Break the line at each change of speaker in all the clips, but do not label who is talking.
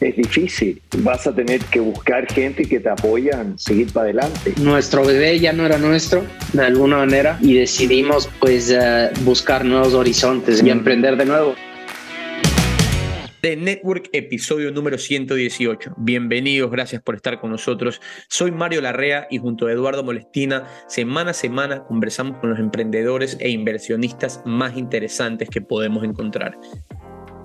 es difícil. Vas a tener que buscar gente que te apoyan, seguir para adelante.
Nuestro bebé ya no era nuestro, de alguna manera, y decidimos pues eh, buscar nuevos horizontes y emprender de nuevo.
The Network, episodio número 118. Bienvenidos, gracias por estar con nosotros. Soy Mario Larrea y junto a Eduardo Molestina, semana a semana conversamos con los emprendedores e inversionistas más interesantes que podemos encontrar.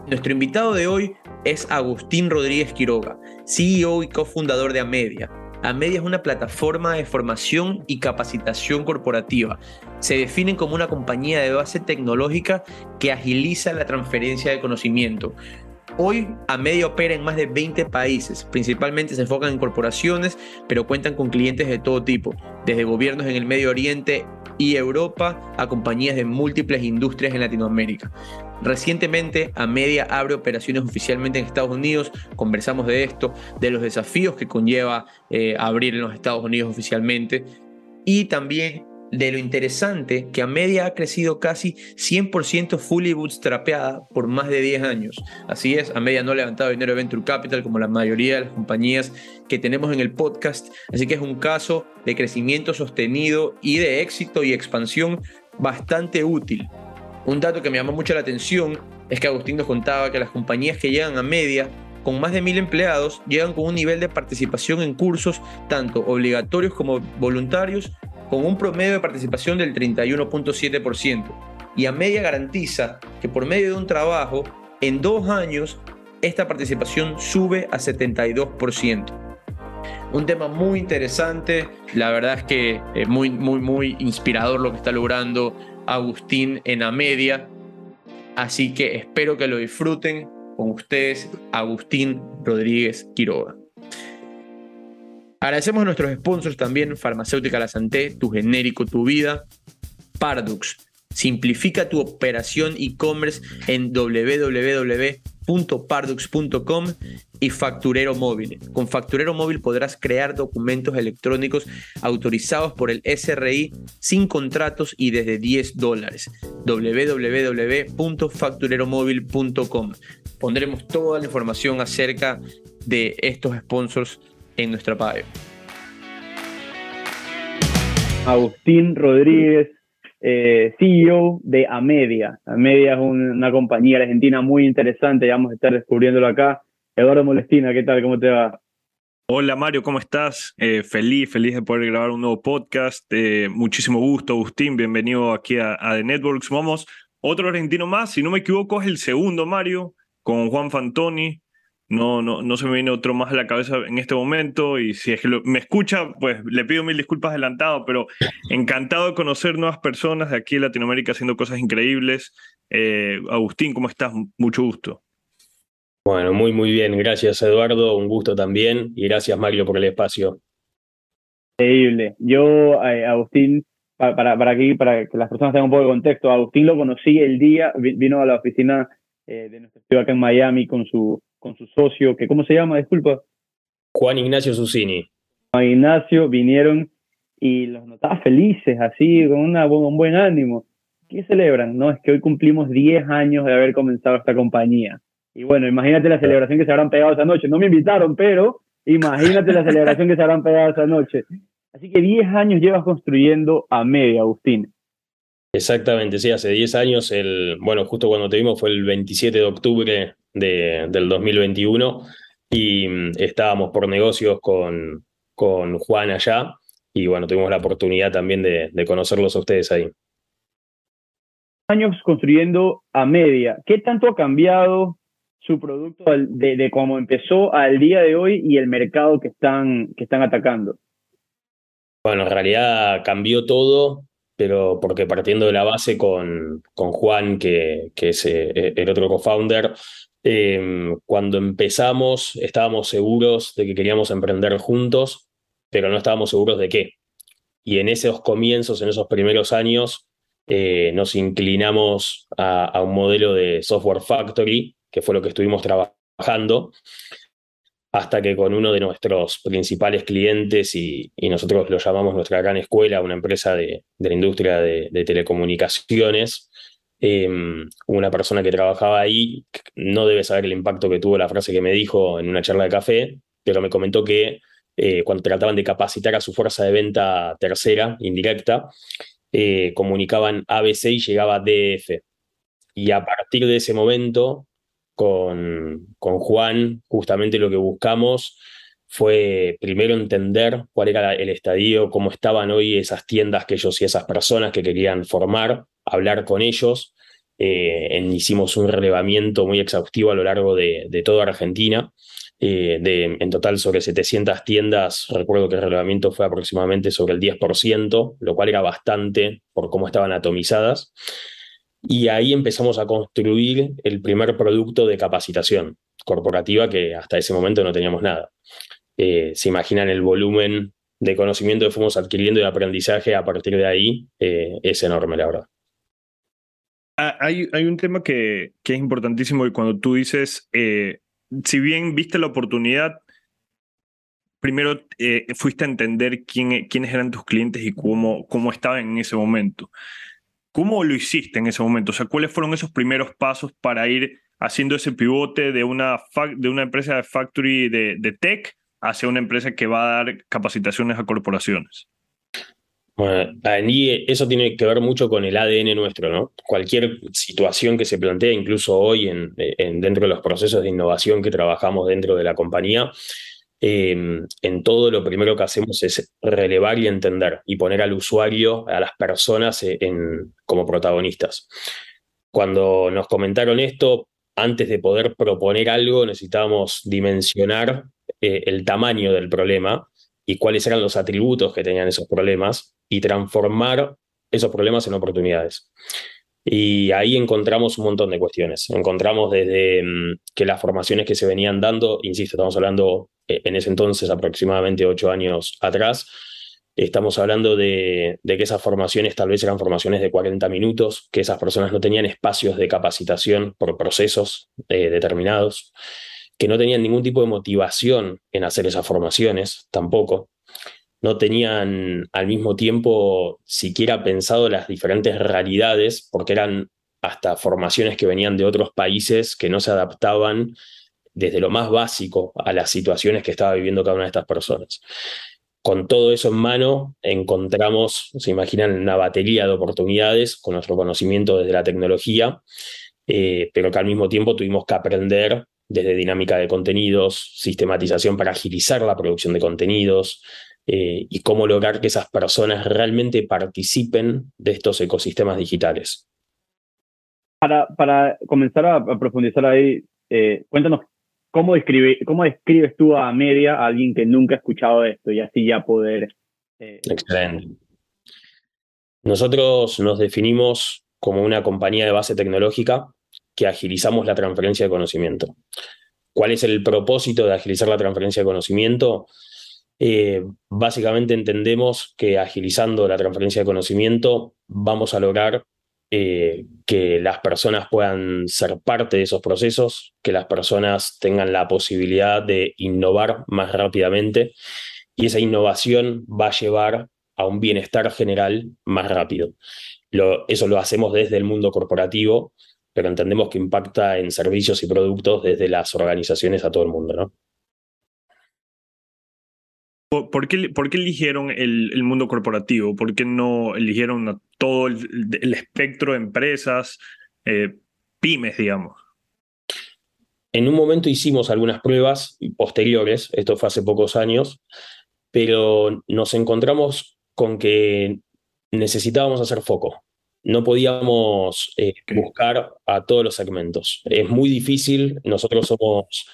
Nuestro invitado de hoy es Agustín Rodríguez Quiroga, CEO y cofundador de Amedia. Amedia es una plataforma de formación y capacitación corporativa. Se definen como una compañía de base tecnológica que agiliza la transferencia de conocimiento. Hoy Amedia opera en más de 20 países, principalmente se enfocan en corporaciones, pero cuentan con clientes de todo tipo, desde gobiernos en el Medio Oriente y Europa a compañías de múltiples industrias en Latinoamérica. Recientemente, Amedia abre operaciones oficialmente en Estados Unidos. Conversamos de esto, de los desafíos que conlleva eh, abrir en los Estados Unidos oficialmente y también de lo interesante que Amedia ha crecido casi 100% fully bootstrapeada por más de 10 años. Así es, Amedia no ha levantado dinero de Venture Capital como la mayoría de las compañías que tenemos en el podcast, así que es un caso de crecimiento sostenido y de éxito y expansión bastante útil. Un dato que me llamó mucho la atención es que Agustín nos contaba que las compañías que llegan a media con más de mil empleados llegan con un nivel de participación en cursos tanto obligatorios como voluntarios con un promedio de participación del 31.7%. Y a media garantiza que por medio de un trabajo, en dos años, esta participación sube a 72%. Un tema muy interesante, la verdad es que es muy, muy, muy inspirador lo que está logrando Agustín en Amedia. Así que espero que lo disfruten con ustedes, Agustín Rodríguez Quiroga. Agradecemos a nuestros sponsors también, Farmacéutica La Santé, Tu Genérico, Tu Vida, Pardux. Simplifica tu operación e-commerce en www.pardux.com y Facturero Móvil. Con Facturero Móvil podrás crear documentos electrónicos autorizados por el SRI sin contratos y desde 10 dólares. www.factureromóvil.com. Pondremos toda la información acerca de estos sponsors en nuestra página.
Agustín Rodríguez, eh, CEO de Amedia. Amedia es una compañía argentina muy interesante, vamos a estar descubriéndolo acá. Eduardo Molestina, ¿qué tal? ¿Cómo te va?
Hola Mario, ¿cómo estás? Eh, feliz, feliz de poder grabar un nuevo podcast. Eh, muchísimo gusto, Agustín. Bienvenido aquí a, a, The Networks. Vamos, otro argentino más. Si no me equivoco, es el segundo, Mario, con Juan Fantoni. No, no, no se me viene otro más a la cabeza en este momento y si es que me escucha, pues le pido mil disculpas adelantado, pero encantado de conocer nuevas personas de aquí en Latinoamérica haciendo cosas increíbles. Eh, Agustín, ¿cómo estás? Mucho gusto.
Bueno, muy, muy bien. Gracias, Eduardo. Un gusto también. Y gracias, Mario, por el espacio.
Increíble. Yo, eh, Agustín, para, para, para, aquí, para que las personas tengan un poco de contexto, Agustín lo conocí el día, vino a la oficina eh, de nuestro estudio acá en Miami con su, con su socio, que ¿cómo se llama? Disculpa.
Juan Ignacio Susini.
Juan Ignacio vinieron y los notaba felices, así, con una, un buen ánimo. ¿Qué celebran? No, es que hoy cumplimos 10 años de haber comenzado esta compañía. Y bueno, imagínate la celebración que se habrán pegado esa noche. No me invitaron, pero imagínate la celebración que se habrán pegado esa noche. Así que 10 años llevas construyendo a media, Agustín.
Exactamente, sí, hace 10 años, el, bueno, justo cuando te vimos fue el 27 de octubre de, del 2021 y mm, estábamos por negocios con, con Juan allá y bueno, tuvimos la oportunidad también de, de conocerlos a ustedes ahí.
Años construyendo a media, ¿qué tanto ha cambiado su producto de, de cómo empezó al día de hoy y el mercado que están, que están atacando?
Bueno, en realidad cambió todo pero porque partiendo de la base con, con Juan, que, que es eh, el otro co-founder, eh, cuando empezamos estábamos seguros de que queríamos emprender juntos, pero no estábamos seguros de qué. y en esos comienzos, en esos primeros años, eh, nos inclinamos a, un modelo de software factory, que fue lo que estuvimos trabajando, hasta que con uno de nuestros principales clientes, y, nosotros lo llamamos nuestra gran escuela, una empresa de, la industria de, telecomunicaciones, em, una persona que trabajaba ahí, no debe saber el impacto que tuvo la frase que me dijo en una charla de café, pero me comentó que eh, cuando trataban de capacitar a su fuerza de venta tercera, indirecta, eh, comunicaban ABC y llegaba DF. Y a partir de ese momento, con, con Juan, justamente lo que buscamos fue primero entender cuál era el estadio, cómo estaban hoy esas tiendas que ellos y esas personas que querían formar, hablar con ellos. Eh, hicimos un relevamiento muy exhaustivo a lo largo de, de toda Argentina. Eh, de, en total sobre 700 tiendas, recuerdo que el relevamiento fue aproximadamente sobre el 10%, lo cual era bastante por cómo estaban atomizadas. Y ahí empezamos a construir el primer producto de capacitación corporativa que hasta ese momento no teníamos nada. Eh, se imaginan el volumen de conocimiento que fuimos adquiriendo y aprendizaje a partir de ahí, eh, es enorme, la verdad.
Ah, hay, hay un tema que, que, es importantísimo y cuando tú dices, eh, si bien viste la oportunidad, primero fuiste a entender quién, quiénes eran tus clientes y cómo, cómo estaban en ese momento. ¿Cómo lo hiciste en ese momento? O sea, ¿cuáles fueron esos primeros pasos para ir haciendo ese pivote de una, de una empresa de factory de, tech hacia una empresa que va a dar capacitaciones a corporaciones?
Bueno, eso tiene que ver mucho con el ADN nuestro, ¿no? Cualquier situación que se plantea, incluso hoy en, dentro de los procesos de innovación que trabajamos dentro de la compañía, Em, en todo lo primero que hacemos es relevar y entender y poner al usuario, a las personas eh, como protagonistas. Cuando nos comentaron esto, antes de poder proponer algo, necesitábamos dimensionar eh, el tamaño del problema y cuáles eran los atributos que tenían esos problemas y transformar esos problemas en oportunidades. Y ahí encontramos un montón de cuestiones. Encontramos desde mm, que las formaciones que se venían dando, insisto, estamos hablando eh, en ese entonces aproximadamente ocho años atrás, estamos hablando de, que esas formaciones tal vez eran formaciones de 40 minutos, que esas personas no tenían espacios de capacitación por procesos eh, determinados, que no tenían ningún tipo de motivación en hacer esas formaciones tampoco. No tenían al mismo tiempo siquiera pensado las diferentes realidades, porque eran hasta formaciones que venían de otros países que no se adaptaban desde lo más básico a las situaciones que estaba viviendo cada una de estas personas. Con todo eso en mano, encontramos, se imaginan, una batería de oportunidades con nuestro conocimiento desde la tecnología, eh, pero que al mismo tiempo tuvimos que aprender desde dinámica de contenidos, sistematización para agilizar la producción de contenidos, eh, y cómo lograr que esas personas realmente participen de estos ecosistemas digitales.
Para, para comenzar a, profundizar ahí, eh, cuéntanos cómo, describe, cómo describes tú a media a alguien que nunca ha escuchado esto y así ya poder...
Eh, Excelente. Nosotros nos definimos como una compañía de base tecnológica que agilizamos la transferencia de conocimiento. ¿Cuál es el propósito de agilizar la transferencia de conocimiento? Eh, básicamente entendemos que agilizando la transferencia de conocimiento vamos a lograr eh, que las personas puedan ser parte de esos procesos, que las personas tengan la posibilidad de innovar más rápidamente y esa innovación va a llevar a un bienestar general más rápido. eso lo hacemos desde el mundo corporativo, pero entendemos que impacta en servicios y productos desde las organizaciones a todo el mundo, ¿no?
¿Por qué, por qué eligieron el, el, mundo corporativo? ¿Por qué no eligieron todo el, espectro de empresas, eh, pymes, digamos?
En un momento hicimos algunas pruebas posteriores, esto fue hace pocos años, pero nos encontramos con que necesitábamos hacer foco. No podíamos eh, buscar a todos los segmentos. Es muy difícil, nosotros somos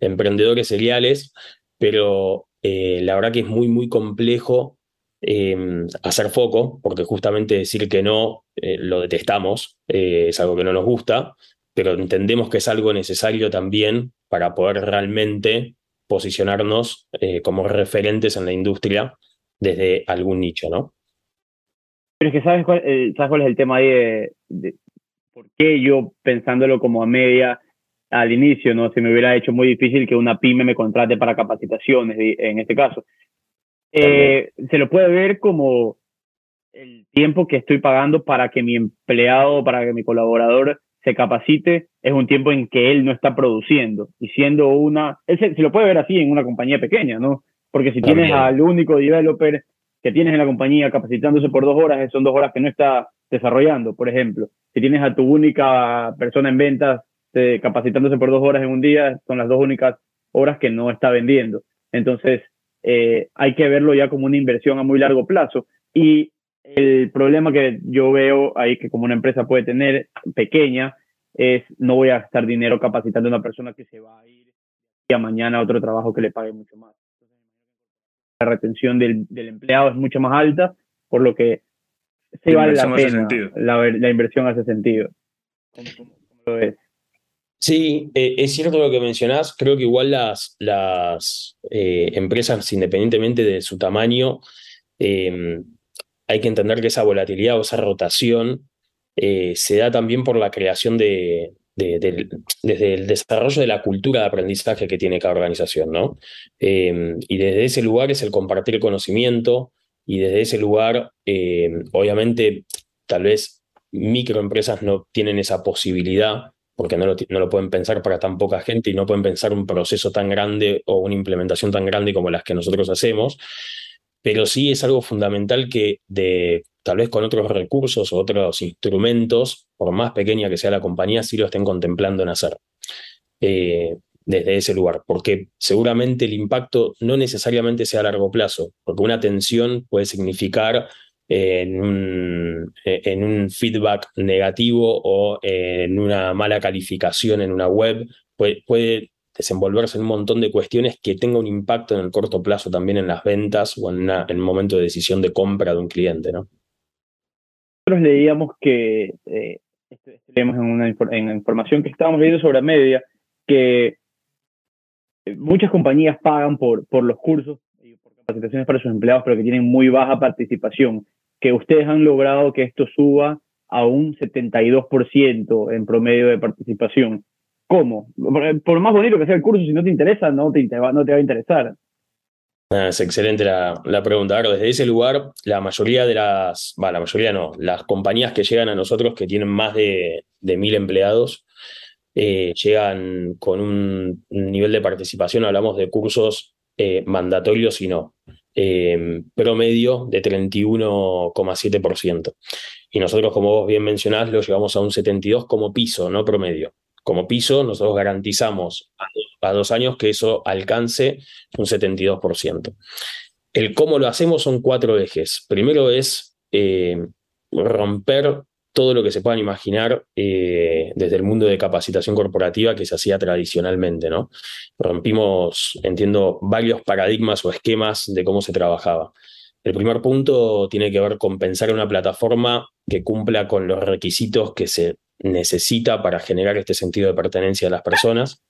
emprendedores seriales, pero eh, la verdad que es muy, muy complejo em, hacer foco, porque justamente decir que no eh, lo detestamos, eh, es algo que no nos gusta, pero entendemos que es algo necesario también para poder realmente posicionarnos como referentes en la industria desde algún nicho, ¿no?
Pero es que sabes cuál, ¿sabes cuál es el tema ahí de, por qué yo pensándolo como a media al inicio, ¿no? Se me hubiera hecho muy difícil que una pyme me contrate para capacitaciones, en este caso. Eh, se lo puede ver como el tiempo que estoy pagando para que mi empleado, para que mi colaborador se capacite, es un tiempo en que él no está produciendo. Y siendo una, él se, lo puede ver así en una compañía pequeña, ¿no? Porque si tienes al único developer que tienes en la compañía capacitándose por dos horas, son dos horas que no está desarrollando, por ejemplo. Si tienes a tu única persona en ventas eh, capacitándose por dos horas en un día, son las dos únicas horas que no está vendiendo. Entonces, eh, hay que verlo ya como una inversión a muy largo plazo. Y el problema que yo veo ahí que como una empresa puede tener pequeña es no voy a gastar dinero capacitando a una persona que se va a ir a mañana a otro trabajo que le pague mucho más. La retención del, del empleado es mucho más alta, por lo que se vale la pena. La, la, inversión hace sentido. ¿Cómo,
lo ves? Sí, eh, es cierto lo que mencionás. Creo que igual las, las eh, empresas, independientemente de su tamaño, em, hay que entender que esa volatilidad o esa rotación eh, se da también por la creación de, desde el desarrollo de la cultura de aprendizaje que tiene cada organización, ¿no? Em, y desde ese lugar es el compartir conocimiento y desde ese lugar, em, obviamente, tal vez microempresas no tienen esa posibilidad porque no lo, no lo, pueden pensar para tan poca gente y no pueden pensar un proceso tan grande o una implementación tan grande como las que nosotros hacemos, pero sí es algo fundamental que tal vez con otros recursos o otros instrumentos, por más pequeña que sea la compañía, sí lo estén contemplando en hacer. Eh, desde ese lugar, porque seguramente el impacto no necesariamente sea a largo plazo, porque una tensión puede significar en un, en un feedback negativo o en una mala calificación en una web, puede, puede desenvolverse en un montón de cuestiones que tenga un impacto en el corto plazo también en las ventas o en, en un momento de decisión de compra de un cliente, ¿no?
Nosotros leíamos que, eh, leíamos en una en información que estábamos viendo sobre media, que muchas compañías pagan por, por los cursos y por capacitaciones para sus empleados, pero que tienen muy baja participación que ustedes han logrado que esto suba a un 72% en promedio de participación. ¿Cómo? Por más bonito que sea el curso, si no te interesa, no te, va, a interesar.
Es excelente la, pregunta. desde ese lugar, la mayoría de las, va, la mayoría no, las compañías que llegan a nosotros que tienen más de, de mil empleados, eh, llegan con un nivel de participación, hablamos de cursos eh, mandatorios y no. Em, promedio de 31,7%. Y nosotros, como vos bien mencionás, lo llevamos a un 72 como piso, no promedio. Como piso, nosotros garantizamos a, dos años que eso alcance un 72%. El cómo lo hacemos son cuatro ejes. Primero es eh, romper todo lo que se puedan imaginar eh, desde el mundo de capacitación corporativa que se hacía tradicionalmente, ¿no? Rompimos, entiendo, varios paradigmas o esquemas de cómo se trabajaba. El primer punto tiene que ver con pensar en una plataforma que cumpla con los requisitos que se necesita para generar este sentido de pertenencia a las personas.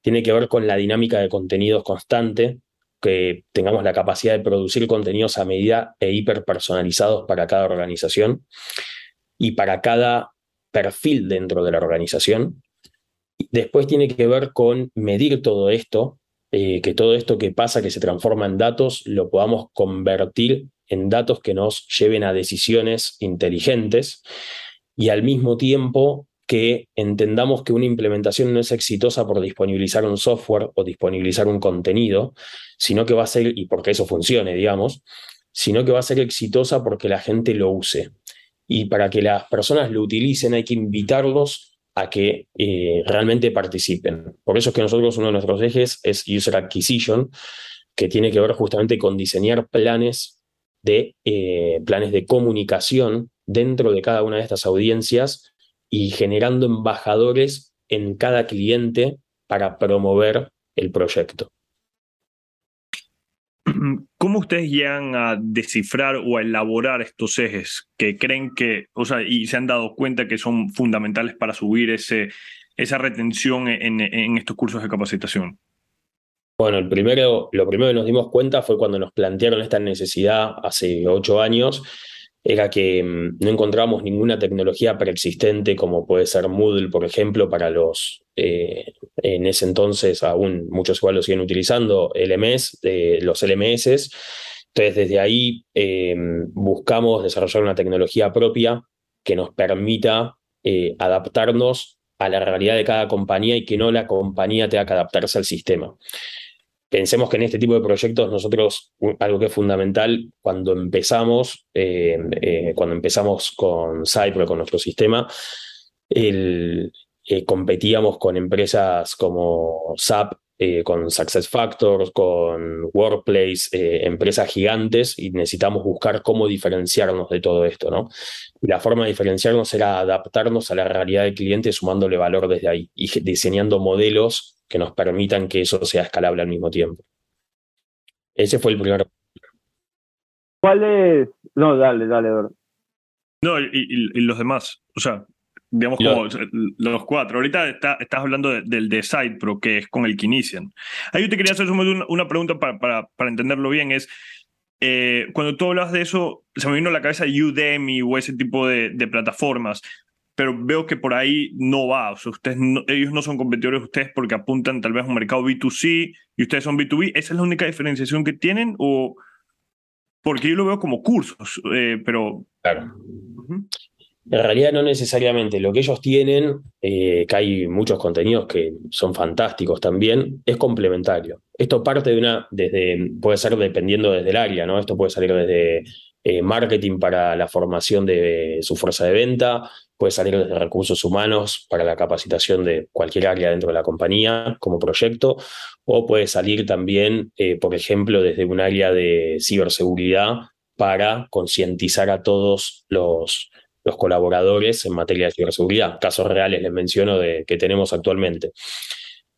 Tiene que ver con la dinámica de contenidos constante, que tengamos la capacidad de producir contenidos a medida e hiperpersonalizados para cada organización y para cada perfil dentro de la organización. Después tiene que ver con medir todo esto, eh, que todo esto que pasa, que se transforma en datos, lo podamos convertir en datos que nos lleven a decisiones inteligentes y al mismo tiempo que entendamos que una implementación no es exitosa por disponibilizar un software o disponibilizar un contenido, sino que va a ser, y porque eso funcione, digamos, sino que va a ser exitosa porque la gente lo use y para que las personas lo utilicen hay que invitarlos a que eh, realmente participen. Por eso es que nosotros uno de nuestros ejes es User Acquisition, que tiene que ver justamente con diseñar planes de, eh, planes de comunicación dentro de cada una de estas audiencias y generando embajadores en cada cliente para promover el proyecto.
¿Cómo ustedes llegan a descifrar o a elaborar estos ejes que creen que, o sea, y se han dado cuenta que son fundamentales para subir ese, esa retención en, en estos cursos de capacitación?
Bueno, el primero, lo primero que nos dimos cuenta fue cuando nos plantearon esta necesidad hace ocho años, era que mm, no encontramos ninguna tecnología preexistente como puede ser Moodle, por ejemplo, para los, eh, en ese entonces aún muchos igual lo siguen utilizando, LMS, los LMS. Entonces, desde ahí em, buscamos desarrollar una tecnología propia que nos permita eh, adaptarnos a la realidad de cada compañía y que no la compañía tenga que adaptarse al sistema. Pensemos que en este tipo de proyectos nosotros, algo que es fundamental, cuando empezamos, eh, eh, cuando empezamos con Cypro, con nuestro sistema, eh, competíamos con empresas como SAP, con SuccessFactors, con Workplace, empresas gigantes, y necesitamos buscar cómo diferenciarnos de todo esto, ¿no? Y la forma de diferenciarnos era adaptarnos a la realidad del cliente sumándole valor desde ahí y diseñando modelos que nos permitan que eso sea escalable al mismo tiempo. Ese fue el primer.
¿Cuál es? No, dale, dale,
No, y, los demás, o sea, digamos como los cuatro. Ahorita está, estás hablando del de Pro, que es con el que inician. Ahí yo te quería hacer una, una pregunta para, para, para, entenderlo bien, es, eh, cuando tú hablas de eso, se me vino a la cabeza Udemy o ese tipo de, de plataformas pero veo que por ahí no va. O sea, ustedes ellos no son competidores de ustedes porque apuntan tal vez a un mercado B2C y ustedes son B2B. ¿Esa es la única diferenciación que tienen? O porque yo lo veo como cursos, eh, pero...
Claro. En realidad no necesariamente. Lo que ellos tienen, eh, que hay muchos contenidos que son fantásticos también, es complementario. Esto parte de una, desde, puede ser dependiendo desde el área, ¿no? Esto puede salir desde eh, marketing para la formación de su fuerza de venta, puede salir desde recursos humanos para la capacitación de cualquier área dentro de la compañía como proyecto, o puede salir también, eh, por ejemplo, desde un área de ciberseguridad para concientizar a todos los, los colaboradores en materia de ciberseguridad. Casos reales les menciono de, que tenemos actualmente.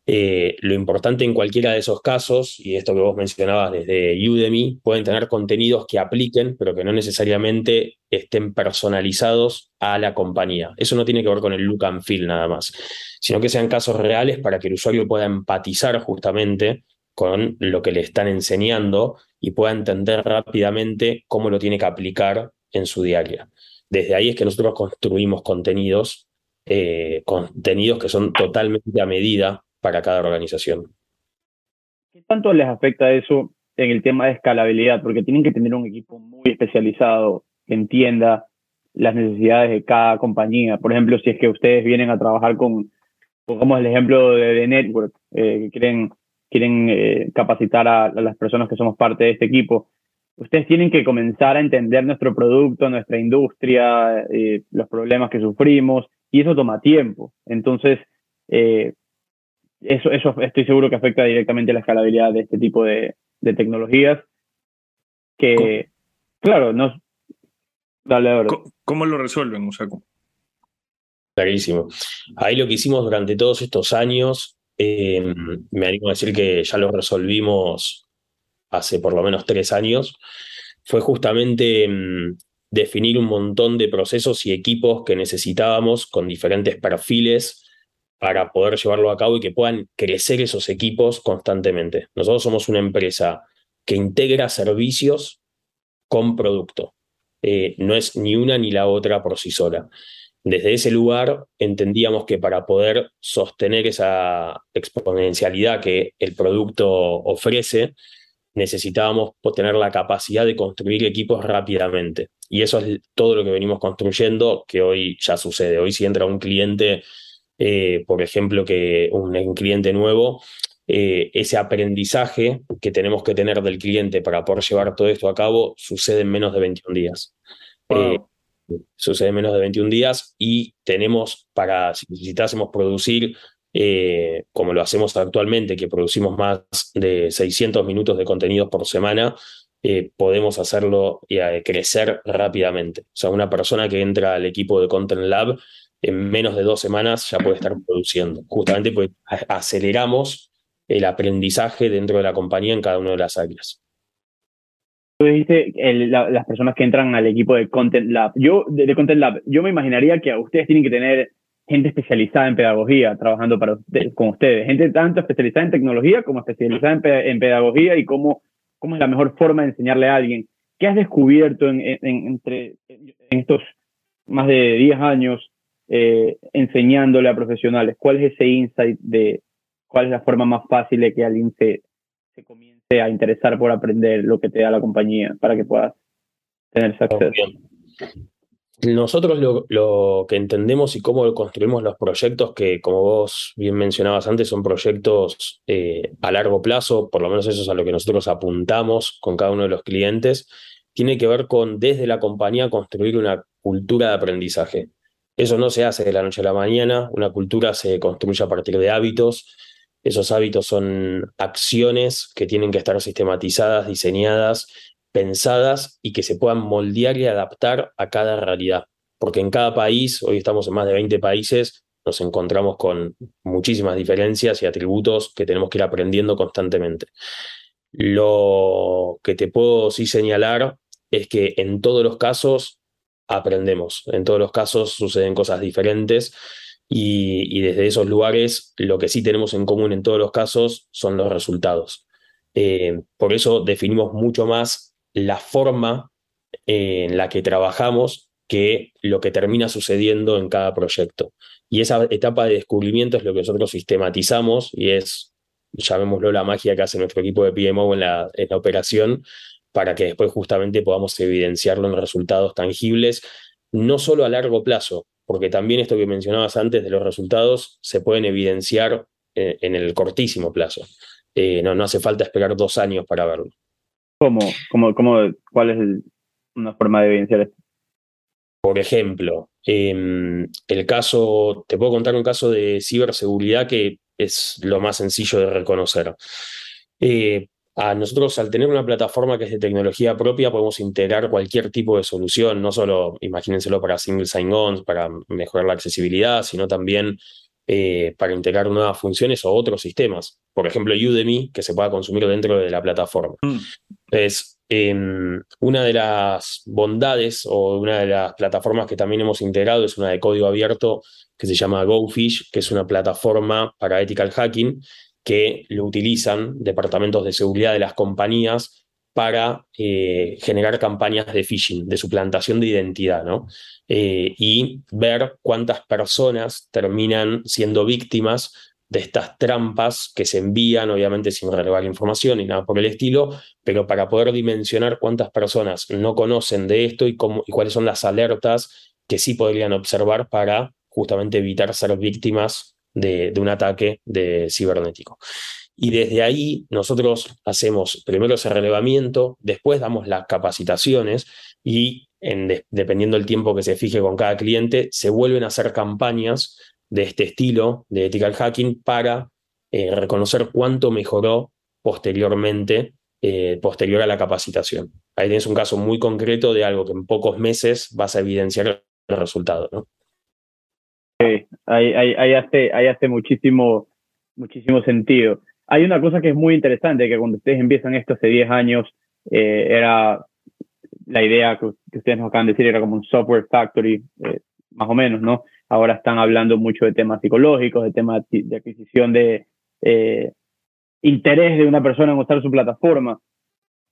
Eh, lo importante en cualquiera de esos casos, y esto que vos mencionabas desde Udemy, pueden tener contenidos que apliquen, pero que no necesariamente estén personalizados a la compañía. Eso no tiene que ver con el look and feel nada más, sino que sean casos reales para que el usuario pueda empatizar justamente con lo que le están enseñando y pueda entender rápidamente cómo lo tiene que aplicar en su diaria. Desde ahí es que nosotros construimos contenidos, eh, contenidos que son totalmente a medida para cada organización.
¿Qué tanto les afecta eso en el tema de escalabilidad? Porque tienen que tener un equipo muy especializado que entienda las necesidades de cada compañía. Por ejemplo, si es que ustedes vienen a trabajar con, pongamos el ejemplo de, Network, eh, que quieren, quieren eh, capacitar a, las personas que somos parte de este equipo, ustedes tienen que comenzar a entender nuestro producto, nuestra industria, eh, los problemas que sufrimos, y eso toma tiempo. Entonces, eso, eso estoy seguro que afecta directamente la escalabilidad de este tipo de, tecnologías. Que, claro, no.
Dale ahora. ¿Cómo, lo resuelven,
Clarísimo. Ahí lo que hicimos durante todos estos años, eh, me animo a decir que ya lo resolvimos hace por lo menos tres años, fue justamente mm, definir un montón de procesos y equipos que necesitábamos con diferentes perfiles para poder llevarlo a cabo y que puedan crecer esos equipos constantemente. Nosotros somos una empresa que integra servicios con producto. Eh, no es ni una ni la otra por sí sola. Desde ese lugar entendíamos que para poder sostener esa exponencialidad que el producto ofrece, necesitábamos tener la capacidad de construir equipos rápidamente. Y eso es todo lo que venimos construyendo, que hoy ya sucede. Hoy si entra un cliente eh, por ejemplo, que un, cliente nuevo, eh, ese aprendizaje que tenemos que tener del cliente para poder llevar todo esto a cabo sucede en menos de 21 días. Eh, sucede en menos de 21 días y tenemos para, si necesitásemos producir, como lo hacemos actualmente, que producimos más de 600 minutos de contenidos por semana, podemos hacerlo y crecer rápidamente. O sea, una persona que entra al equipo de Content Lab en menos de dos semanas ya puede estar produciendo. Justamente porque aceleramos el aprendizaje dentro de la compañía en cada una de las áreas.
Tú dijiste las personas que entran al equipo de Content Lab. Yo, de, Content Lab, yo me imaginaría que ustedes tienen que tener gente especializada en pedagogía trabajando para con ustedes. Gente tanto especializada en tecnología como especializada en, pedagogía y cómo, cómo es la mejor forma de enseñarle a alguien. ¿qué has descubierto en, entre, en estos más de 10 años eh, enseñándole a profesionales? ¿Cuál es ese insight de cuál es la forma más fácil de que alguien se, se comience a interesar por aprender lo que te da la compañía para que puedas tener acceso?
Nosotros lo, que entendemos y cómo construimos los proyectos, que como vos bien mencionabas antes, son proyectos eh, a largo plazo, por lo menos eso es a lo que nosotros apuntamos con cada uno de los clientes, tiene que ver con desde la compañía construir una cultura de aprendizaje. Eso no se hace de la noche a la mañana, una cultura se construye a partir de hábitos, esos hábitos son acciones que tienen que estar sistematizadas, diseñadas pensadas y que se puedan moldear y adaptar a cada realidad. Porque en cada país, hoy estamos en más de 20 países, nos encontramos con muchísimas diferencias y atributos que tenemos que ir aprendiendo constantemente. Lo que te puedo sí señalar es que en todos los casos aprendemos, en todos los casos suceden cosas diferentes y, desde esos lugares lo que sí tenemos en común en todos los casos son los resultados. Eh, por eso definimos mucho más la forma en la que trabajamos que lo que termina sucediendo en cada proyecto. Y esa etapa de descubrimiento es lo que nosotros sistematizamos y es, llamémoslo la magia que hace nuestro equipo de PMO en la, en la operación, para que después justamente podamos evidenciarlo en resultados tangibles, no solo a largo plazo, porque también esto que mencionabas antes de los resultados se pueden evidenciar eh, en el cortísimo plazo. Eh, no, no hace falta esperar dos años para verlo.
¿Cómo? ¿Cómo, cómo, cuál es una forma de evidenciar esto?
Por ejemplo, em, el caso, te puedo contar un caso de ciberseguridad que es lo más sencillo de reconocer. Eh, a nosotros, al tener una plataforma que es de tecnología propia, podemos integrar cualquier tipo de solución, no solo, imagínenselo para single sign-on, para mejorar la accesibilidad, sino también eh, para integrar nuevas funciones o otros sistemas. Por ejemplo, Udemy, que se pueda consumir dentro de la plataforma. Mm. Es em, una de las bondades o una de las plataformas que también hemos integrado es una de código abierto que se llama GoFish, que es una plataforma para ethical hacking que lo utilizan departamentos de seguridad de las compañías para eh, generar campañas de phishing, de suplantación de identidad, ¿no? Eh, y ver cuántas personas terminan siendo víctimas de estas trampas que se envían, obviamente sin relevar información y nada por el estilo, pero para poder dimensionar cuántas personas no conocen de esto y, cómo, y cuáles son las alertas que sí podrían observar para justamente evitar ser víctimas de, un ataque de cibernético. Y desde ahí nosotros hacemos primero ese relevamiento, después damos las capacitaciones y en, dependiendo del tiempo que se fije con cada cliente, se vuelven a hacer campañas de este estilo de ethical hacking para eh, reconocer cuánto mejoró posteriormente, eh, posterior a la capacitación. Ahí tienes un caso muy concreto de algo que en pocos meses vas a evidenciar el resultado.
Sí, ahí, hace, ahí hace muchísimo, muchísimo sentido hay una cosa que es muy interesante, que cuando ustedes empiezan esto hace 10 años, eh, era la idea que, ustedes nos acaban de decir, era como un software factory, eh, más o menos, ¿no? Ahora están hablando mucho de temas psicológicos, de temas de adquisición de eh, interés de una persona en usar su plataforma.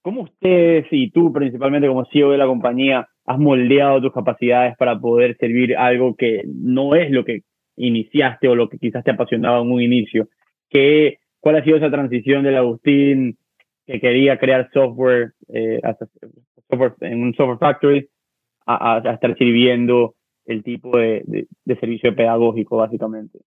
¿Cómo ustedes y tú principalmente como CEO de la compañía has moldeado tus capacidades para poder servir algo que no es lo que iniciaste o lo que quizás te apasionaba en un inicio? ¿Qué, ¿Cuál ha sido esa transición del Agustín que quería crear software, eh, en un software factory a, estar sirviendo el tipo de, servicio pedagógico, básicamente?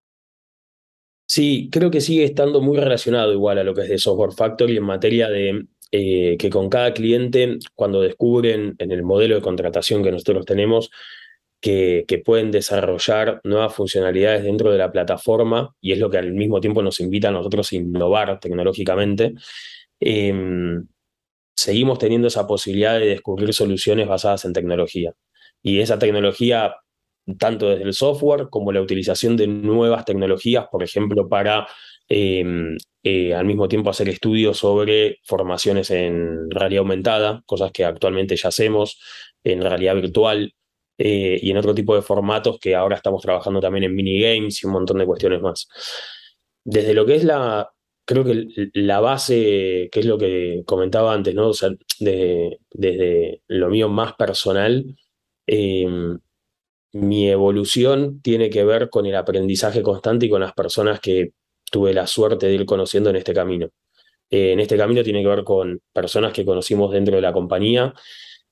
Sí, creo que sigue estando muy relacionado igual a lo que es de Software Factory en materia de eh, que con cada cliente, cuando descubren en el modelo de contratación que nosotros tenemos, que, pueden desarrollar nuevas funcionalidades dentro de la plataforma y es lo que al mismo tiempo nos invita a nosotros a innovar tecnológicamente. Em, seguimos teniendo esa posibilidad de descubrir soluciones basadas en tecnología. Y esa tecnología, tanto desde el software como la utilización de nuevas tecnologías, por ejemplo, para em, eh, al mismo tiempo hacer estudios sobre formaciones en realidad aumentada, cosas que actualmente ya hacemos, en realidad virtual, eh, y en otro tipo de formatos que ahora estamos trabajando también en minigames y un montón de cuestiones más. Desde lo que es la, creo que la base, que es lo que comentaba antes, ¿no? O sea, desde, lo mío más personal, em, mi evolución tiene que ver con el aprendizaje constante y con las personas que tuve la suerte de ir conociendo en este camino. Eh, en este camino tiene que ver con personas que conocimos dentro de la compañía,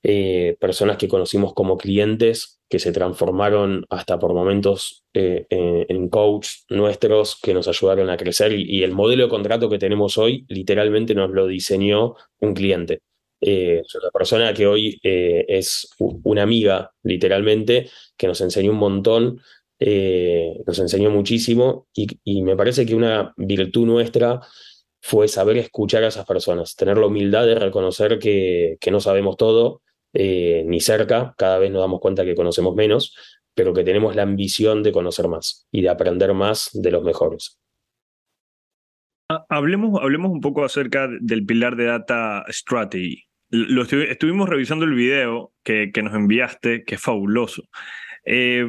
eh, personas que conocimos como clientes que se transformaron hasta por momentos eh, en, coach nuestros que nos ayudaron a crecer y, el modelo de contrato que tenemos hoy literalmente nos lo diseñó un cliente. Una persona que hoy es una amiga literalmente que nos enseñó un montón, nos enseñó muchísimo y, me parece que una virtud nuestra fue saber escuchar a esas personas, tener la humildad de reconocer que, no sabemos todo, eh, ni cerca, cada vez nos damos cuenta que conocemos menos, pero que tenemos la ambición de conocer más y de aprender más de los mejores.
Hablemos, hablemos un poco acerca del pilar de Data Strategy. Estuvimos revisando el video que, que, nos enviaste, que es fabuloso. Eh,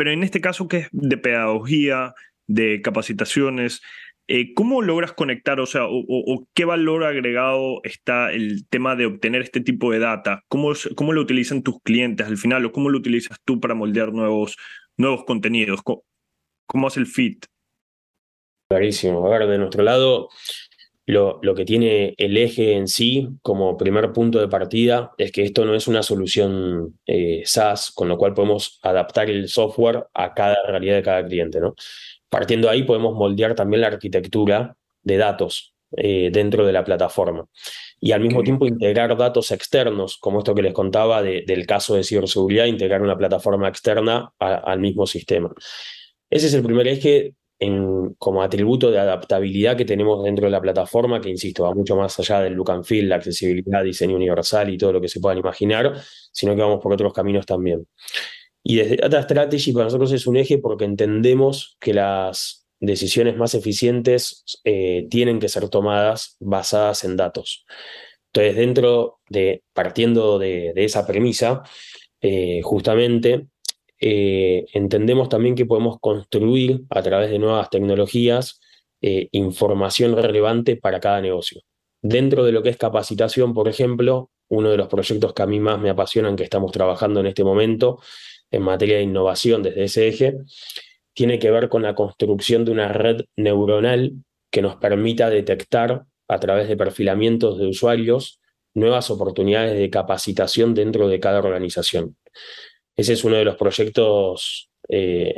pero en este caso, que es de pedagogía, de capacitaciones, eh, ¿Cómo logras conectar, o sea, o, qué valor agregado está el tema de obtener este tipo de data? ¿Cómo, cómo lo utilizan tus clientes al final o cómo lo utilizas tú para moldear nuevos, nuevos contenidos? ¿Cómo, hace el fit?
Clarísimo. A ver, de nuestro lado, lo, lo, que tiene el eje en sí como primer punto de partida es que esto no es una solución eh, SaaS, con lo cual podemos adaptar el software a cada realidad de cada cliente, ¿no? Partiendo de ahí podemos moldear también la arquitectura de datos eh, dentro de la plataforma y al mismo tiempo integrar datos externos, como esto que les contaba del caso de ciberseguridad, integrar una plataforma externa al mismo sistema. Ese es el primer eje como atributo de adaptabilidad que tenemos dentro de la plataforma, que insisto, va mucho más allá del look and feel, la accesibilidad, diseño universal y todo lo que se puedan imaginar, sino que vamos por otros caminos también. Y desde Data Strategy para nosotros es un eje porque entendemos que las decisiones más eficientes eh, tienen que ser tomadas basadas en datos. Entonces, dentro de, partiendo de, esa premisa, eh, justamente eh, entendemos también que podemos construir a través de nuevas tecnologías información relevante para cada negocio. Dentro de lo que es capacitación, por ejemplo, uno de los proyectos que a mí más me apasionan que estamos trabajando en este momento en materia de innovación desde ese eje, tiene que ver con la construcción de una red neuronal que nos permita detectar a través de perfilamientos de usuarios nuevas oportunidades de capacitación dentro de cada organización. Ese es uno de los proyectos, eh,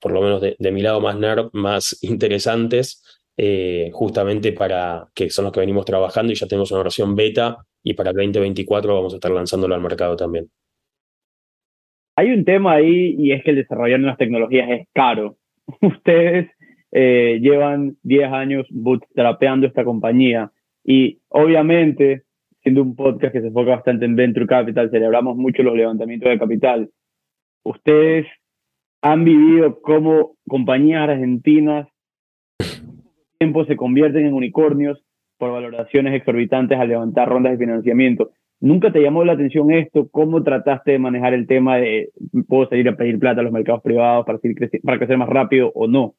por lo menos de, mi lado más más interesantes, eh, justamente para que son los que venimos trabajando y ya tenemos una versión beta y para el 2024 vamos a estar lanzándolo al mercado también.
Hay un tema ahí y es que el desarrollar nuevas tecnologías es caro. Ustedes eh, llevan 10 años bootstrapeando esta compañía y obviamente, siendo un podcast que se enfoca bastante en Venture Capital, celebramos mucho los levantamientos de capital. Ustedes han vivido como compañías argentinas tiempo se convierten en unicornios por valoraciones exorbitantes al levantar rondas de financiamiento. ¿Nunca te llamó la atención esto? ¿Cómo trataste de manejar el tema de puedo salir a pedir plata a los mercados privados para, para crecer más rápido o no?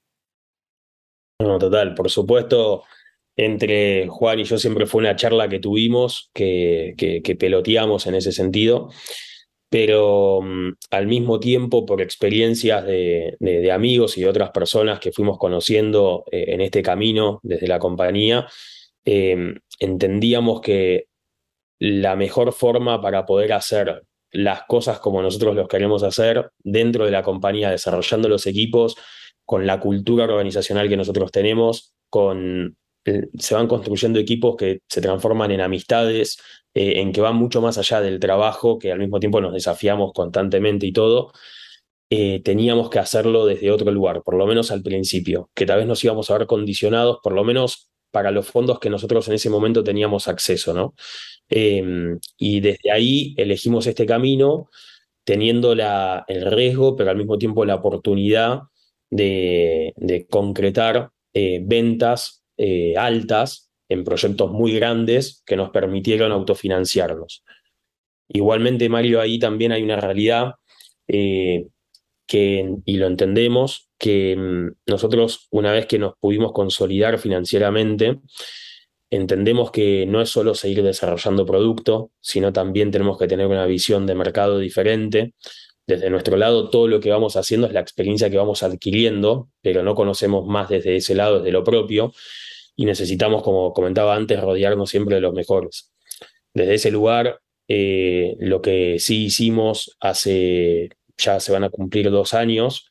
No, total. Por supuesto, entre Juan y yo siempre fue una charla que tuvimos, que, que, peloteamos en ese sentido, pero mm, al mismo tiempo, por experiencias de, de, amigos y de otras personas que fuimos conociendo eh, en este camino desde la compañía, eh, entendíamos que la mejor forma para poder hacer las cosas como nosotros los queremos hacer dentro de la compañía, desarrollando los equipos, con la cultura organizacional que nosotros tenemos, con se van construyendo equipos que se transforman en amistades, eh, en que van mucho más allá del trabajo, que al mismo tiempo nos desafiamos constantemente y todo. Eh, teníamos que hacerlo desde otro lugar, por lo menos al principio, que tal vez nos íbamos a ver condicionados, por lo menos para los fondos que nosotros en ese momento teníamos acceso, ¿no? Em, y desde ahí elegimos este camino teniendo la, el riesgo, pero al mismo tiempo la oportunidad de, concretar eh, ventas eh, altas en proyectos muy grandes que nos permitieron autofinanciarnos. Igualmente, Mario, ahí también hay una realidad. Eh, que, y lo entendemos, que mm, nosotros una vez que nos pudimos consolidar financieramente, entendemos que no es solo seguir desarrollando producto, sino también tenemos que tener una visión de mercado diferente. Desde nuestro lado, todo lo que vamos haciendo es la experiencia que vamos adquiriendo, pero no conocemos más desde ese lado, desde lo propio, y necesitamos, como comentaba antes, rodearnos siempre de los mejores. Desde ese lugar, eh, lo que sí hicimos hace, ya se van a cumplir dos años,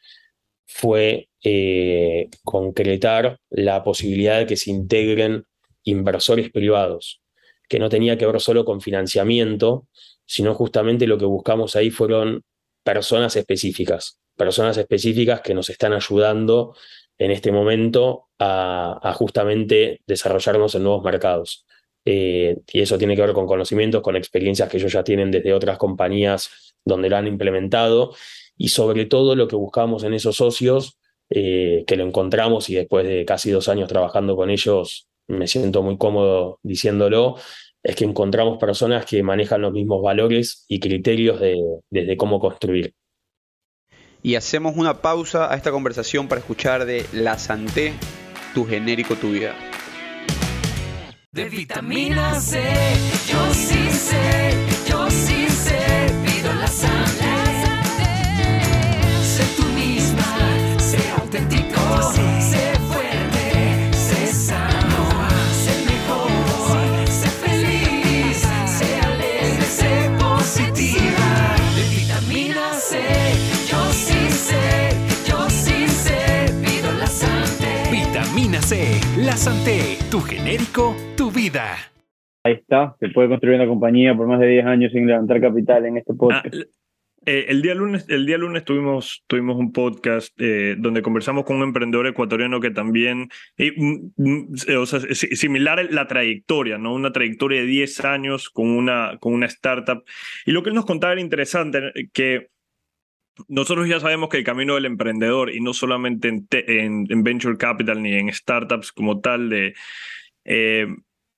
fue eh, concretar la posibilidad de que se integren inversores privados, que no tenía que ver solo con financiamiento, sino justamente lo que buscamos ahí fueron personas específicas, personas específicas que nos están ayudando en este momento a, justamente desarrollarnos en nuevos mercados. Eh, y eso tiene que ver con conocimientos, con experiencias que ellos ya tienen desde otras compañías donde lo han implementado y sobre todo lo que buscamos en esos socios, eh, que lo encontramos y después de casi dos años trabajando con ellos me siento muy cómodo diciéndolo, es que encontramos personas que manejan los mismos valores y criterios de, desde cómo construir.
Y hacemos una pausa a esta conversación para escuchar de La Santé, tu genérico, tu vida.
De vitamina C, yo sí sé, yo sí sé, La Santé,
tu genérico, tu vida.
Ahí está, se puede construir una compañía por más de 10 años sin levantar capital en este
Ah,
podcast.
eh, el, día lunes, el día lunes tuvimos, tuvimos un podcast eh, donde conversamos con un emprendedor ecuatoriano que también, eh, mm, mm, eh, o sea, similar la trayectoria, ¿no? Una trayectoria de 10 años con una, con una startup. Y lo que él nos contaba era interesante, eh, que nosotros ya sabemos que el camino del emprendedor, y no solamente en, te- en- en venture capital ni en startups como tal, de, eh,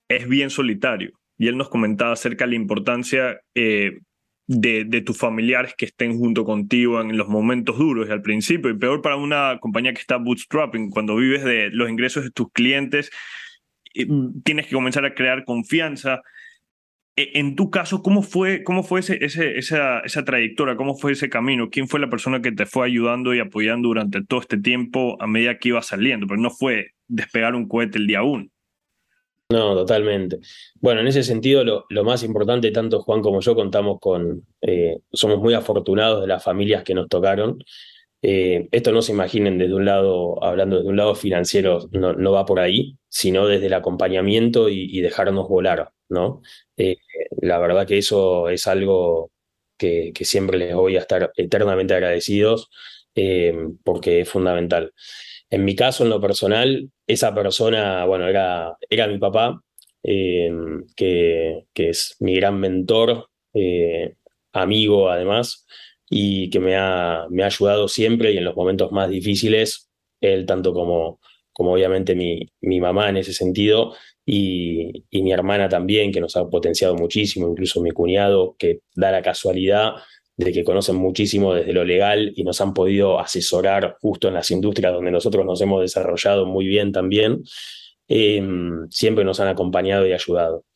es bien solitario. Y él nos comentaba acerca de la importancia eh, de, de tus familiares que estén junto contigo en los momentos duros y al principio. Y peor para una compañía que está bootstrapping, cuando vives de los ingresos de tus clientes, eh, tienes que comenzar a crear confianza. E- En tu caso, ¿cómo fue, cómo fue ese, esa, esa trayectoria? ¿Cómo fue ese camino? ¿Quién fue la persona que te fue ayudando y apoyando durante todo este tiempo a medida que ibas saliendo? Pero no fue despegar un cohete el día uno.
No, totalmente. Bueno, en ese sentido, lo, lo más importante, tanto Juan como yo contamos con, eh, somos muy afortunados de las familias que nos tocaron. Eh, esto no se imaginen desde un lado, hablando desde un lado financiero, no, no va por ahí, sino desde el acompañamiento y dejarnos volar, ¿no? Eh, la verdad que eso es algo que, siempre les voy a estar eternamente agradecidos, eh, porque es fundamental. En mi caso, en lo personal, esa persona, bueno, era, era mi papá, eh, que, que es mi gran mentor, amigo además, y que me ha, me ha ayudado siempre y en los momentos más difíciles, él tanto como, como obviamente mi, mi mamá en ese sentido, y, y mi hermana también, que nos ha potenciado muchísimo, incluso mi cuñado, que da la casualidad de que conocen muchísimo desde lo legal y nos han podido asesorar justo en las industrias donde nosotros nos hemos desarrollado muy bien también, eh, siempre nos han acompañado y ayudado.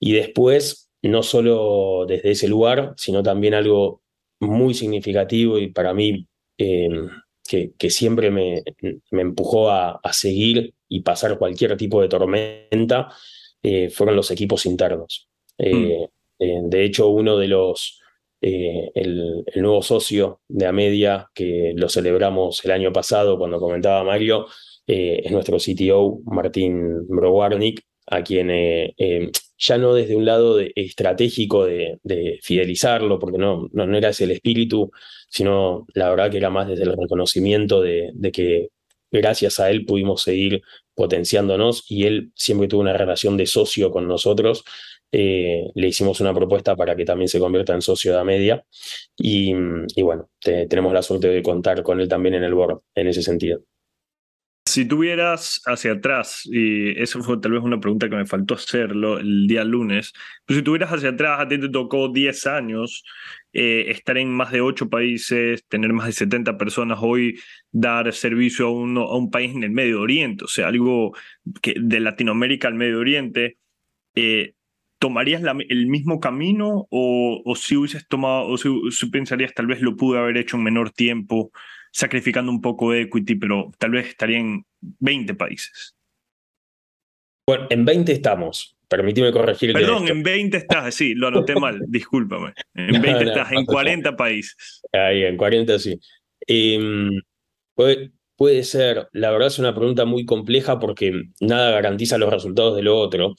Y después, no solo desde ese lugar, sino también algo muy significativo y para mí eh, que, que, siempre me, me empujó a, a, seguir y pasar cualquier tipo de tormenta, eh, fueron los equipos internos. Mm. de hecho, uno de los eh, el, el, nuevo socio de Amedia, que lo celebramos el año pasado cuando comentaba Mario, eh, es nuestro CTO, Martín Browarnik, a quien eh, ya no desde un lado de, estratégico de, de, fidelizarlo, porque no, no, no, era ese el espíritu, sino la verdad que era más desde el reconocimiento de, de que gracias a él pudimos seguir potenciándonos y él siempre tuvo una relación de socio con nosotros eh, le hicimos una propuesta para que también se convierta en socio de Amedia y, y bueno, te, tenemos la suerte de contar con él también en el board en ese sentido.
Si tuvieras hacia atrás, y eso fue tal vez una pregunta que me faltó hacerlo el día lunes, pero si tuvieras hacia atrás, a ti te tocó 10 años, eh, estar en más de 8 países, tener más de 70 personas, hoy dar servicio a, un país en el Medio Oriente, o sea, algo de Latinoamérica al Medio Oriente, eh, ¿tomarías el mismo camino o, o si hubieses tomado, o si, si pensarías tal vez lo pude haber hecho en menor tiempo? Sacrificando un poco de equity, pero tal vez estaría en 20 países.
Bueno, en 20 estamos. Permíteme corregirte.
Perdón,
esto.
en 20 estás, sí, lo anoté mal, discúlpame. En
No,
20
no,
estás, en
pasa
40 países.
Ahí, en 40 sí. Em, puede, puede ser, la verdad es una pregunta muy compleja porque nada garantiza los resultados de lo otro.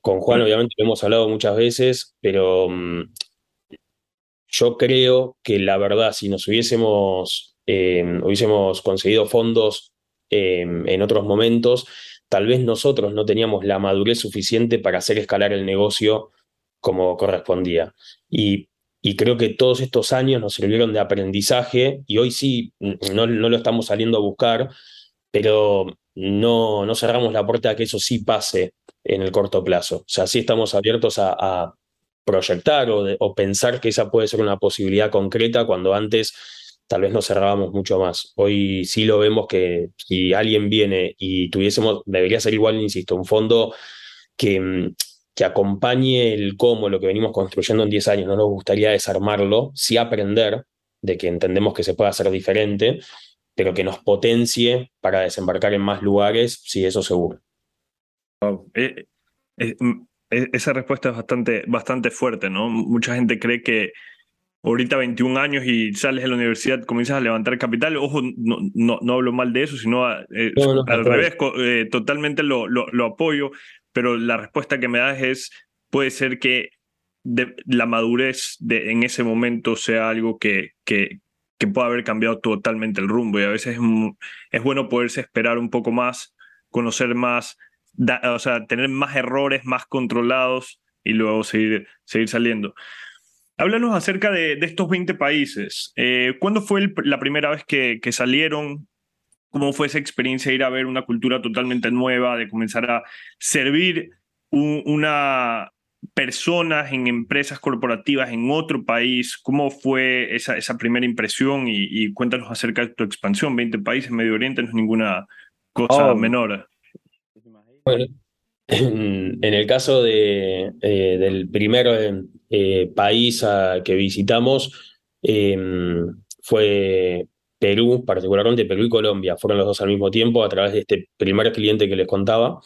Con Juan, obviamente, lo hemos hablado muchas veces, pero mm, yo creo que la verdad, si nos hubiésemos, em, hubiésemos conseguido fondos em, en otros momentos, tal vez nosotros no teníamos la madurez suficiente para hacer escalar el negocio como correspondía. Y creo que todos estos años nos sirvieron de aprendizaje y hoy sí, no, lo estamos saliendo a buscar, pero no, no cerramos la puerta a que eso sí pase en el corto plazo. O sea, sí estamos abiertos a, proyectar o, o pensar que esa puede ser una posibilidad concreta cuando antes tal vez nos cerrábamos mucho más. Hoy sí lo vemos que si alguien viene y tuviésemos, debería ser igual, insisto, un fondo que, mm, que acompañe el cómo, lo que venimos construyendo en 10 años, no nos gustaría desarmarlo, sí aprender de que entendemos que se puede hacer diferente, pero que nos potencie para desembarcar en más lugares, sí, eso seguro.
Eh, eh, mm, eh, esa respuesta es bastante, bastante fuerte, ¿no? Mucha gente cree que ahorita 21 años y sales de la universidad, comienzas a levantar capital. Ojo, no, no, no hablo mal de eso, sino eh,
No, no,
al revés, eh, totalmente lo, lo, lo apoyo, pero la respuesta que me das es, puede ser que de- la madurez de, en ese momento sea algo que, que, que pueda haber cambiado totalmente el rumbo y a veces es, es bueno poderse esperar un poco más, conocer más, da- o sea, tener más errores más controlados y luego seguir, seguir saliendo. Háblanos acerca de, de estos 20 países. Eh, ¿Cuándo fue el- la primera vez que, que salieron? ¿Cómo fue esa experiencia de ir a ver una cultura totalmente nueva, de comenzar a servir un- una personas en empresas corporativas en otro país? ¿Cómo fue esa, esa primera impresión? Y, y cuéntanos acerca de tu expansión. 20 países, Medio Oriente no es ninguna cosa
Oh.
menor.
Bueno, en, el caso eh, del primer eh, país que visitamos, eh, fue Perú, particularmente Perú y Colombia. Fueron los dos al mismo tiempo a través de este primer cliente que les contaba.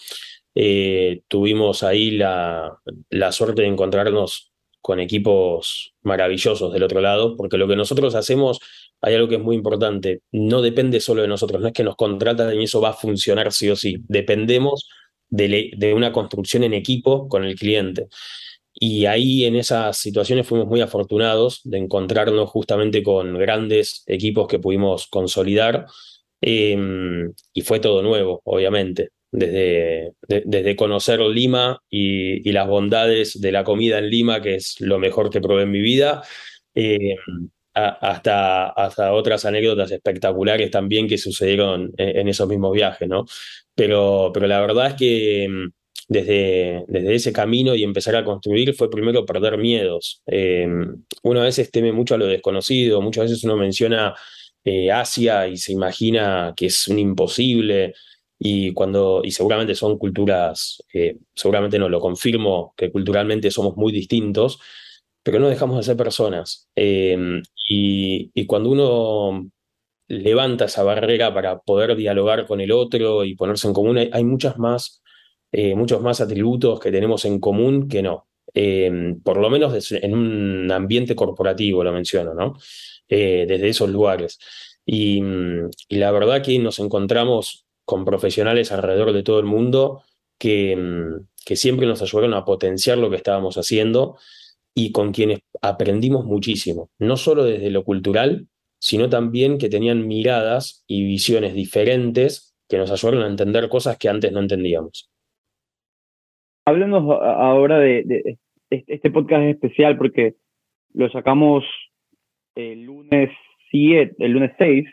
Eh, tuvimos ahí la, la suerte de encontrarnos con equipos maravillosos del otro lado, porque lo que nosotros hacemos, hay algo que es muy importante, no depende solo de nosotros, no es que nos contratan y eso va a funcionar sí o sí, dependemos de, una construcción en equipo con el cliente. Y ahí en esas situaciones fuimos muy afortunados de encontrarnos justamente con grandes equipos que pudimos consolidar eh, y fue todo nuevo, obviamente. Desde, de- desde conocer Lima y, las bondades de la comida en Lima, que es lo mejor que probé en mi vida, a- hasta, hasta otras anécdotas espectaculares también que sucedieron en, en esos mismos viajes, ¿no? Pero, pero la verdad es que mm, desde, desde ese camino y empezar a construir fue primero perder miedos. Eh, uno a veces teme mucho a lo desconocido, muchas veces uno menciona eh, Asia y se imagina que es un imposible. Y cuando, y seguramente son culturas, eh, seguramente no lo confirmo, que culturalmente somos muy distintos, pero no dejamos de ser personas. Eh, y, cuando uno levanta esa barrera para poder dialogar con el otro y ponerse en común, hay, muchas más, eh, muchos más atributos que tenemos en común que no. Eh, por lo menos en un ambiente corporativo, lo menciono, ¿no? Eh, desde esos lugares. Y, la verdad que nos encontramos con profesionales alrededor de todo el mundo que, mm, que siempre nos ayudaron a potenciar lo que estábamos haciendo y con quienes aprendimos muchísimo, no solo desde lo cultural, sino también que tenían miradas y visiones diferentes que nos ayudaron a entender cosas que antes no entendíamos.
Háblanos ahora de, este este podcast es especial porque lo sacamos el lunes 7, el lunes 6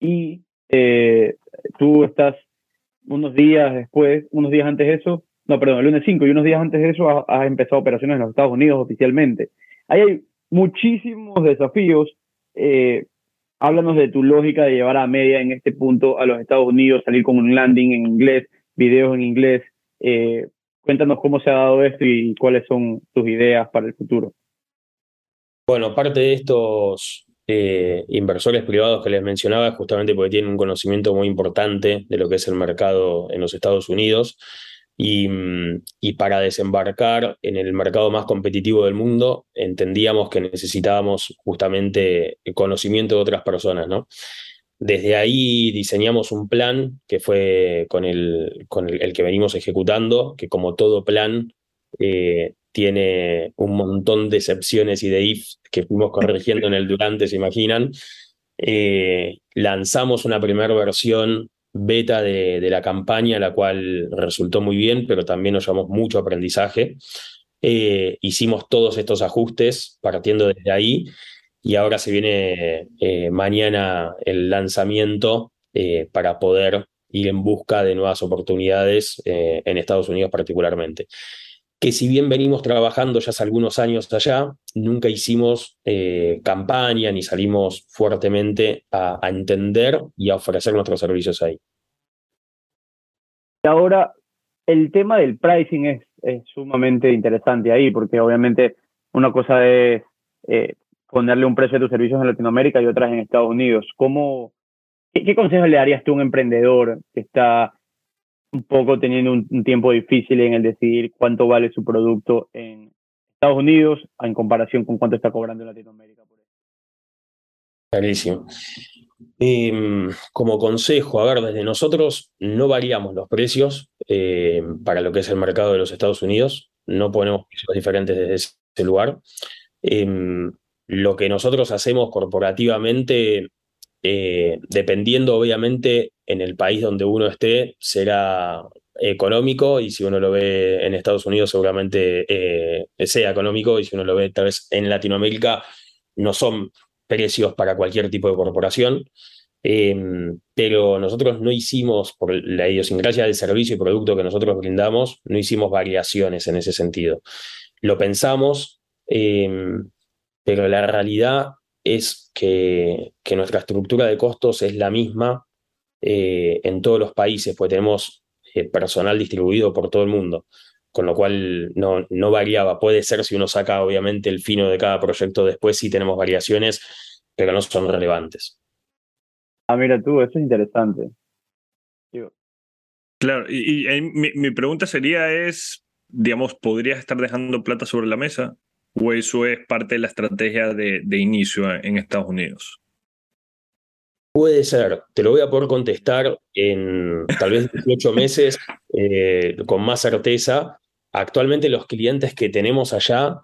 y eh, tú estás unos días después, unos días antes de eso, no, perdón, el lunes 5 y unos días antes de eso has empezado operaciones en los Estados Unidos oficialmente. Ahí hay muchísimos desafíos. Eh, háblanos de tu lógica de llevar a media en este punto a los Estados Unidos, salir con un landing en inglés, videos en inglés. Eh, cuéntanos cómo se ha dado esto y cuáles son tus ideas para el futuro.
Bueno, parte de estos eh, inversores privados que les mencionaba, justamente porque tienen un conocimiento muy importante de lo que es el mercado en los Estados Unidos. Y, mm, y, para desembarcar en el mercado más competitivo del mundo, entendíamos que necesitábamos justamente el conocimiento de otras personas, ¿no? Desde ahí diseñamos un plan que fue con el, con el que venimos ejecutando, que como todo plan eh, tiene un montón de excepciones y de ifs que fuimos corrigiendo en el durante, se imaginan. Eh, lanzamos una primera versión beta de, la campaña, la cual resultó muy bien, pero también nos llevamos mucho aprendizaje. Eh, hicimos todos estos ajustes partiendo desde ahí y ahora se viene eh, mañana el lanzamiento eh, para poder ir en busca de nuevas oportunidades en Estados Unidos particularmente que si bien venimos trabajando ya hace algunos años allá, nunca hicimos eh, campaña ni salimos fuertemente a, entender y a ofrecer nuestros servicios ahí.
Ahora, el tema del pricing es, sumamente interesante ahí, porque obviamente una cosa es eh, ponerle un precio a tus servicios en Latinoamérica y otras en Estados Unidos. ¿Cómo, qué, ¿Qué consejos le darías tú a un emprendedor que está un poco teniendo un, tiempo difícil en el decidir cuánto vale su producto en Estados Unidos en comparación con cuánto está cobrando en Latinoamérica.
Clarísimo. Eh, como consejo, a ver, desde nosotros no variamos los precios eh, para lo que es el mercado de los Estados Unidos, no ponemos precios diferentes desde ese lugar. Eh, lo que nosotros hacemos corporativamente eh, dependiendo obviamente en el país donde uno esté, será económico y si uno lo ve en Estados Unidos seguramente eh, sea económico y si uno lo ve tal vez en Latinoamérica no son precios para cualquier tipo de corporación. Eh, pero nosotros no hicimos, por la idiosincrasia del servicio y producto que nosotros brindamos, no hicimos variaciones en ese sentido. Lo pensamos, eh, pero la realidad es que, que, nuestra estructura de costos es la misma eh, en todos los países, pues tenemos eh, personal distribuido por todo el mundo, con lo cual no, no variaba. Puede ser si uno saca obviamente el fino de cada proyecto después, sí tenemos variaciones, pero no son relevantes.
Ah, mira tú, eso es interesante.
Digo. Claro, y, y mi, mi pregunta sería es, digamos, ¿podrías estar dejando plata sobre la mesa? ¿O eso es parte de la estrategia de, de, inicio en Estados Unidos?
Puede ser, te lo voy a poder contestar en tal vez 18 meses eh, con más certeza. Actualmente los clientes que tenemos allá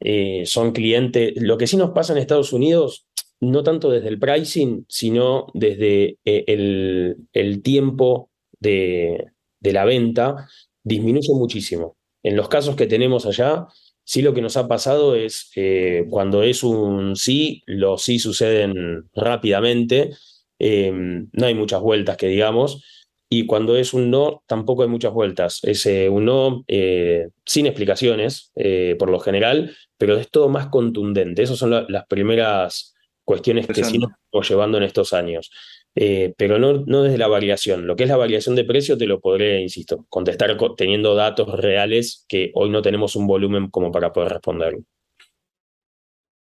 eh, son clientes, lo que sí nos pasa en Estados Unidos, no tanto desde el pricing, sino desde eh, el, el, tiempo de, de la venta, disminuye muchísimo. En los casos que tenemos allá, Sí, lo que nos ha pasado es eh, cuando es un sí, los sí suceden rápidamente, eh, no hay muchas vueltas que digamos, y cuando es un no, tampoco hay muchas vueltas. Es eh, un no eh, sin explicaciones, por lo general, pero es todo más contundente. Esas son la, las primeras cuestiones que sí nos estamos llevando en estos años. Eh, pero no, no desde la variación. Lo que es la variación de precio te lo podré, insisto, contestar teniendo datos reales que hoy no tenemos un volumen como para poder responderlo.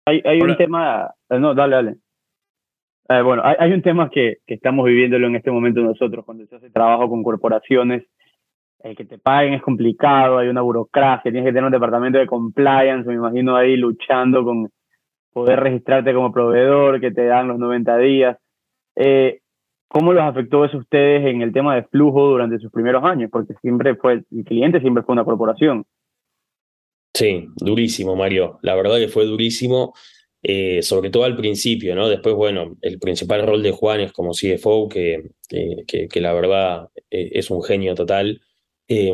Hay, hay un tema, eh, no, dale, dale. Eh, bueno, hay, hay, un tema que, que, estamos viviéndolo en este momento nosotros, cuando se hace trabajo con corporaciones, el que te paguen es complicado, hay una burocracia, tienes que tener un departamento de compliance, me imagino ahí luchando con poder registrarte como proveedor, que te dan los 90 días eh, ¿Cómo los afectó eso a ustedes en el tema de flujo durante sus primeros años? Porque siempre fue, el cliente siempre fue una corporación.
Sí, durísimo, Mario. La verdad que fue durísimo, eh, sobre todo al principio, ¿no? Después, bueno, el principal rol de Juan es como CFO, que, que, que, que la verdad eh, es un genio total eh,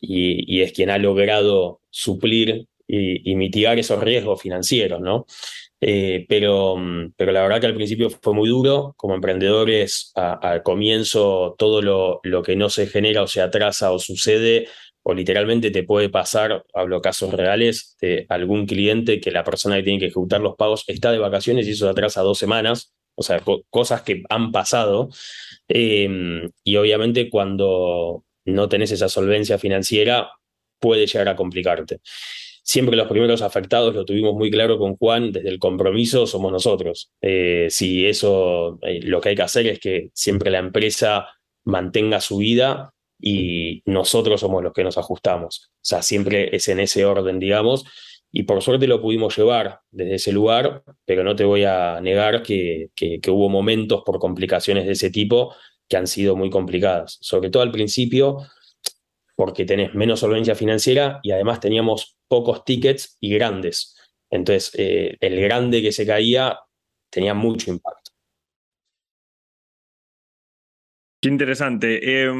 y, y, es quien ha logrado suplir y, y, mitigar esos riesgos financieros, ¿no? Eh, pero, mm, pero la verdad que al principio fue muy duro. Como emprendedores, al comienzo todo lo, lo que no se genera o se atrasa o sucede, o literalmente te puede pasar, hablo casos reales, de algún cliente que la persona que tiene que ejecutar los pagos está de vacaciones y eso se atrasa dos semanas. O sea, co- cosas que han pasado. Eh, y obviamente cuando no tenés esa solvencia financiera, puede llegar a complicarte. Siempre los primeros afectados lo tuvimos muy claro con Juan, desde el compromiso somos nosotros. Eh, si eso, eh, lo que hay que hacer es que siempre la empresa mantenga su vida y nosotros somos los que nos ajustamos. O sea, siempre es en ese orden, digamos, y por suerte lo pudimos llevar desde ese lugar, pero no te voy a negar que, que, que hubo momentos por complicaciones de ese tipo que han sido muy complicadas, sobre todo al principio porque tenés menos solvencia financiera y además teníamos pocos tickets y grandes. Entonces, eh, el grande que se caía tenía mucho impacto.
Qué interesante. Eh,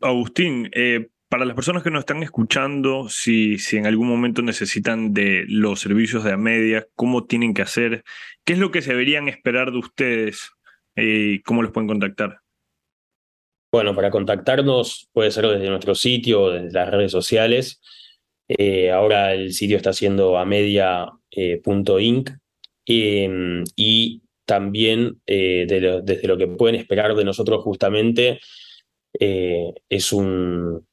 Agustín, eh, para las personas que nos están escuchando, si, si en algún momento necesitan de los servicios de Amedia, ¿cómo tienen que hacer? ¿Qué es lo que se deberían esperar de ustedes? Eh, ¿Cómo los pueden contactar?
Bueno, para contactarnos puede ser desde nuestro sitio o desde las redes sociales. Eh, ahora el sitio está siendo amedia.inc eh, y también eh, desde lo que pueden esperar de nosotros justamente es un,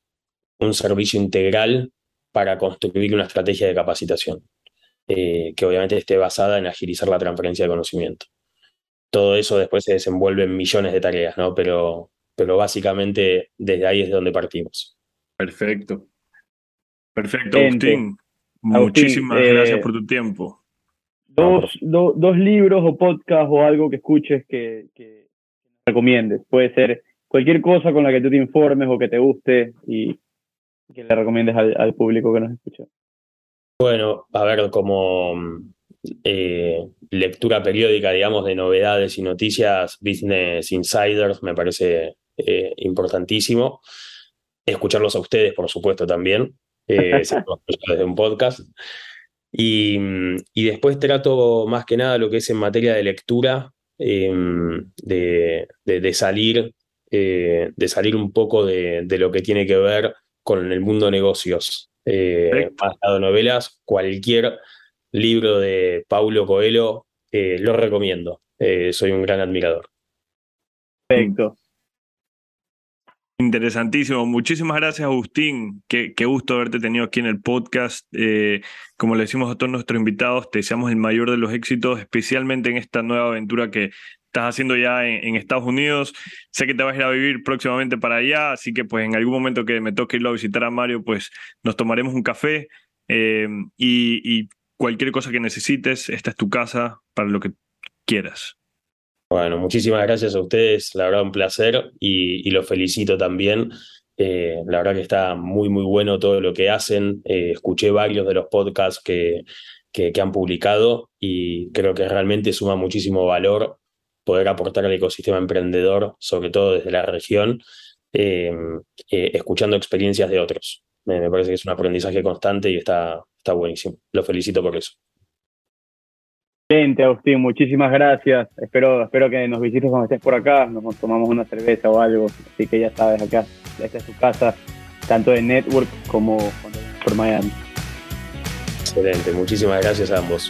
un servicio integral para construir una estrategia de capacitación, que obviamente esté basada en agilizar la transferencia de conocimiento. Todo eso después se desenvuelve en millones de tareas, ¿no? Pero, pero básicamente desde ahí es de donde partimos.
Perfecto. Perfecto. Agustín.
Agustín,
Muchísimas
eh,
gracias por tu tiempo.
Dos, do- dos libros o podcast o algo que escuches que, que recomiendes. Puede ser cualquier cosa con la que tú te informes o que te guste y que le recomiendes al, al público que nos escucha.
Bueno, a ver, como eh, lectura periódica, digamos, de novedades y noticias, Business Insiders me parece eh, importantísimo. Escucharlos a ustedes, por supuesto, también, eh, desde un podcast. Y, y después trato más que nada lo que es en materia de lectura, eh, de, de- de salir, eh, de salir un poco de, de lo que tiene que ver con el mundo de negocios. Eh, más de novelas, cualquier libro de Paulo Coelho eh, lo recomiendo. Soy un gran admirador.
Perfecto.
Interesantísimo. Muchísimas gracias, Agustín. Qué, gusto haberte tenido aquí en el podcast. Eh, como le decimos a todos nuestros invitados, te deseamos el mayor de los éxitos, especialmente en esta nueva aventura que estás haciendo ya en, en Estados Unidos. Sé que te vas a ir a vivir próximamente para allá, así que pues en algún momento que me toque irlo a visitar a Mario, pues nos tomaremos un café eh, y, y cualquier cosa que necesites, esta es tu casa para lo que quieras.
Bueno, muchísimas gracias a ustedes, la verdad un placer y, los felicito también. Eh, la verdad que está muy, muy bueno todo lo que hacen. Eh, escuché varios de los podcasts que, que, han publicado y creo que realmente suma muchísimo valor poder aportar al ecosistema emprendedor, sobre todo desde la región, eh, escuchando experiencias de otros. Me, me parece que es un aprendizaje constante y está, está buenísimo. Los felicito por eso.
Excelente, Agustín, muchísimas gracias. Espero, espero que nos visites cuando estés por acá, nos tomamos una cerveza o algo. Así que ya sabes, acá, esta es tu casa, tanto de Network como por Miami.
Excelente, muchísimas gracias a ambos.